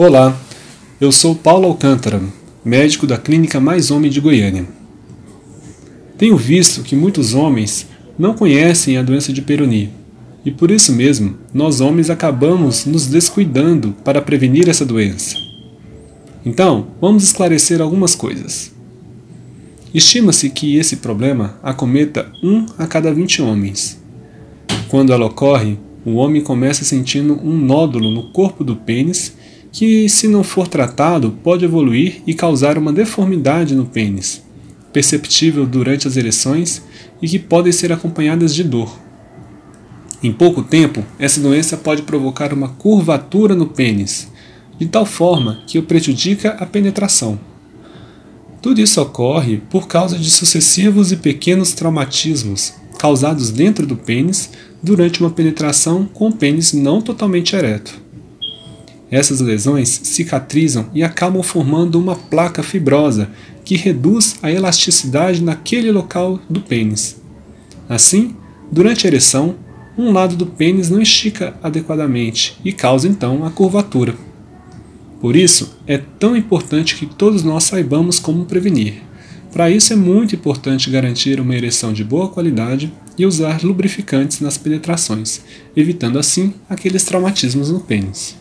Olá, eu sou Paulo Alcântara, médico da Clínica Mais Homem de Goiânia. Tenho visto que muitos homens não conhecem a doença de Peyronie e por isso mesmo nós homens acabamos nos descuidando para prevenir essa doença. Então, vamos esclarecer algumas coisas. Estima-se que esse problema acometa 1 a cada 20 homens. Quando ela ocorre, o homem começa sentindo um nódulo no corpo do pênis que, se não for tratado, pode evoluir e causar uma deformidade no pênis, perceptível durante as ereções e que podem ser acompanhadas de dor. Em pouco tempo, essa doença pode provocar uma curvatura no pênis, de tal forma que o prejudica a penetração. Tudo isso ocorre por causa de sucessivos e pequenos traumatismos causados dentro do pênis durante uma penetração com o pênis não totalmente ereto. Essas lesões cicatrizam e acabam formando uma placa fibrosa que reduz a elasticidade naquele local do pênis. Assim, durante a ereção, um lado do pênis não estica adequadamente e causa então a curvatura. Por isso, é tão importante que todos nós saibamos como prevenir. Para isso, é muito importante garantir uma ereção de boa qualidade e usar lubrificantes nas penetrações, evitando assim aqueles traumatismos no pênis.